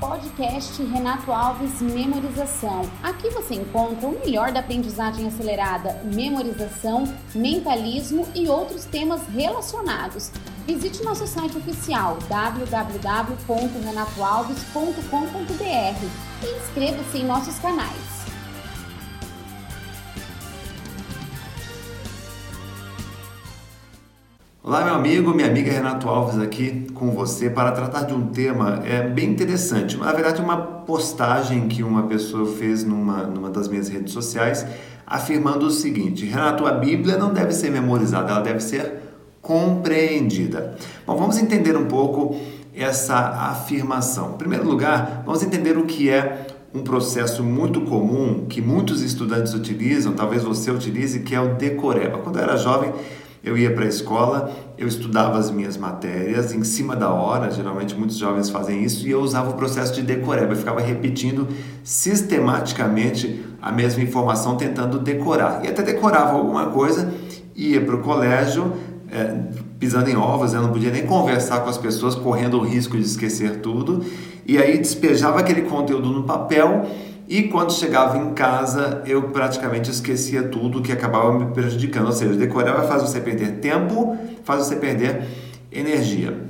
podcast Renato Alves Memorização. Aqui você encontra o melhor da aprendizagem acelerada, memorização, mentalismo e outros temas relacionados. Visite nosso site oficial www.renatoalves.com.br e inscreva-se em nossos canais. Olá, meu amigo, minha amiga Renato Alves aqui com você para tratar de um tema é, bem interessante. Na verdade, uma postagem que uma pessoa fez numa, numa das minhas redes sociais afirmando o seguinte: Renato, a Bíblia não deve ser memorizada, ela deve ser compreendida. Bom, vamos entender um pouco essa afirmação. Em primeiro lugar, vamos entender o que é um processo muito comum que muitos estudantes utilizam, talvez você utilize, que é o decoreba. Quando eu era jovem, eu ia para a escola, eu estudava as minhas matérias em cima da hora, geralmente muitos jovens fazem isso, e eu usava o processo de decoreba, eu ficava repetindo sistematicamente a mesma informação, tentando decorar. E até decorava alguma coisa, ia para o colégio, é, pisando em ovos, eu não podia nem conversar com as pessoas, correndo o risco de esquecer tudo, e aí despejava aquele conteúdo no papel e quando chegava em casa, eu praticamente esquecia tudo que acabava me prejudicando. Ou seja, decorar faz você perder tempo, faz você perder energia.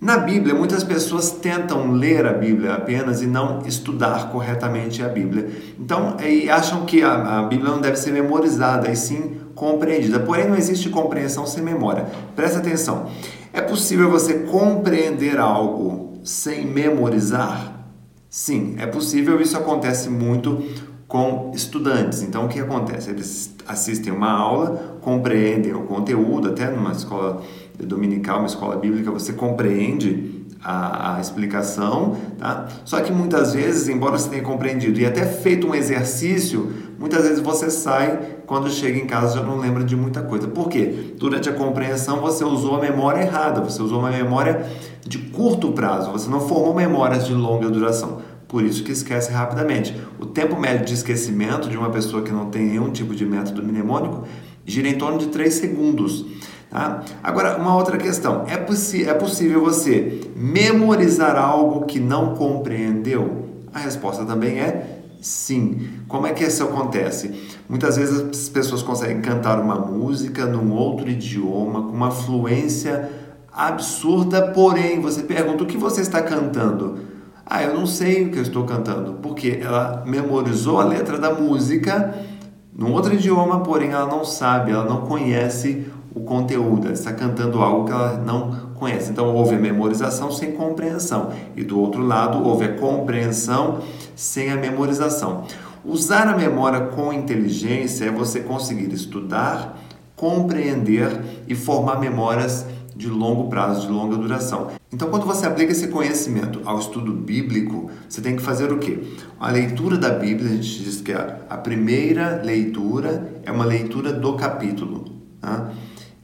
Na Bíblia, muitas pessoas tentam ler a Bíblia apenas e não estudar corretamente a Bíblia. Então, e acham que a, a Bíblia não deve ser memorizada, e sim compreendida. Porém, não existe compreensão sem memória. Presta atenção. É possível você compreender algo sem memorizar? Sim, é possível, isso acontece muito com estudantes. Então, o que acontece? Eles assistem uma aula, compreendem o conteúdo, até numa escola dominical, uma escola bíblica, você compreende a, a, explicação, tá? Só que muitas vezes, embora você tenha compreendido e até feito um exercício, muitas vezes você sai, quando chega em casa já não lembra de muita coisa. Por quê? Durante a compreensão você usou a memória errada, você usou uma memória de curto prazo, você não formou memórias de longa duração. Por isso que esquece rapidamente. O tempo médio de esquecimento de uma pessoa que não tem nenhum tipo de método mnemônico gira em torno de 3 segundos. Tá? Agora, uma outra questão: é, é possível você memorizar algo que não compreendeu? A resposta também é sim. Como é que isso acontece? Muitas vezes as pessoas conseguem cantar uma música num outro idioma com uma fluência absurda, porém você pergunta o que você está cantando. Ah, eu não sei o que eu estou cantando, porque ela memorizou a letra da música num outro idioma, porém ela não sabe, ela não conhece o conteúdo, ela está cantando algo que ela não conhece. Então houve a memorização sem compreensão, e do outro lado houve a compreensão sem a memorização. Usar a memória com inteligência é você conseguir estudar, compreender e formar memórias de longo prazo, de longa duração. Então, quando você aplica esse conhecimento ao estudo bíblico, você tem que fazer o quê? A leitura da Bíblia, a gente diz que a primeira leitura é uma leitura do capítulo. Tá?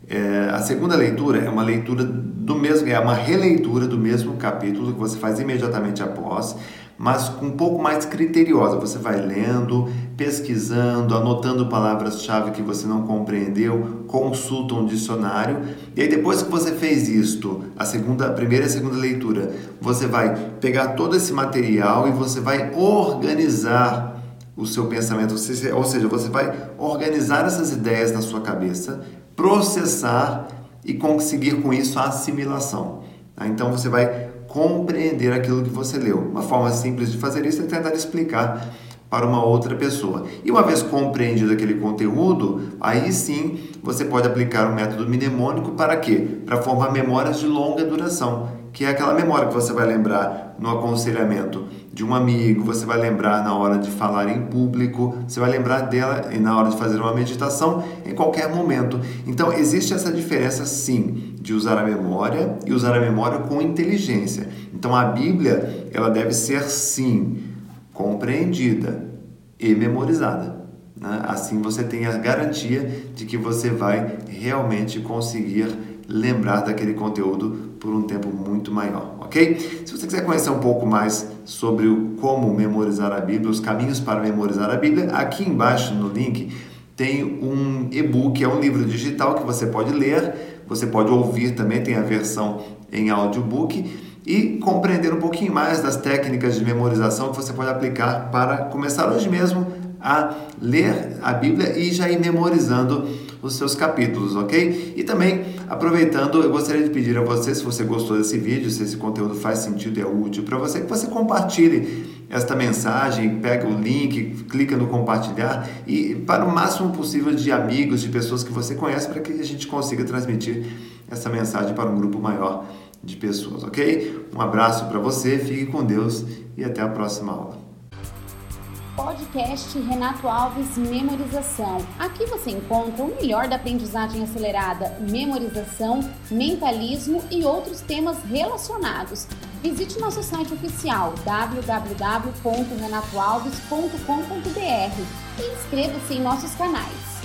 É, a segunda leitura é uma leitura do mesmo, é uma releitura do mesmo capítulo que você faz imediatamente após mas um pouco mais criteriosa. Você vai lendo, pesquisando, anotando palavras-chave que você não compreendeu, consulta um dicionário. E aí depois que você fez isto, a segunda, a primeira e a segunda leitura, você vai pegar todo esse material e você vai organizar o seu pensamento, ou seja, você vai organizar essas ideias na sua cabeça, processar e conseguir com isso a assimilação. Tá? Então você vai compreender aquilo que você leu. Uma forma simples de fazer isso é tentar explicar para uma outra pessoa. E uma vez compreendido aquele conteúdo, aí sim você pode aplicar o método mnemônico para quê? Para formar memórias de longa duração, que é aquela memória que você vai lembrar no aconselhamento de um amigo, você vai lembrar na hora de falar em público, você vai lembrar dela na hora de fazer uma meditação em qualquer momento. Então existe essa diferença sim de usar a memória e usar a memória com inteligência. Então a Bíblia, ela deve ser sim compreendida e memorizada. Né? Assim você tem a garantia de que você vai realmente conseguir lembrar daquele conteúdo por um tempo muito maior, ok? Se você quiser conhecer um pouco mais sobre o como memorizar a Bíblia, os caminhos para memorizar a Bíblia, aqui embaixo no link tem um e-book, é um livro digital que você pode ler, você pode ouvir também, tem a versão em audiobook e compreender um pouquinho mais das técnicas de memorização que você pode aplicar para começar hoje mesmo a ler a Bíblia e já ir memorizando os seus capítulos, ok? E também, aproveitando, eu gostaria de pedir a você, se você gostou desse vídeo, se esse conteúdo faz sentido e é útil para você, que você compartilhe esta mensagem, pega o link, clica no compartilhar e para o máximo possível de amigos, de pessoas que você conhece, para que a gente consiga transmitir essa mensagem para um grupo maior de pessoas, ok? Um abraço para você, fique com Deus e até a próxima aula. Podcast Renato Alves Memorização. Aqui você encontra o melhor da aprendizagem acelerada, memorização, mentalismo e outros temas relacionados. Visite nosso site oficial www.renatoalves.com.br e inscreva-se em nossos canais.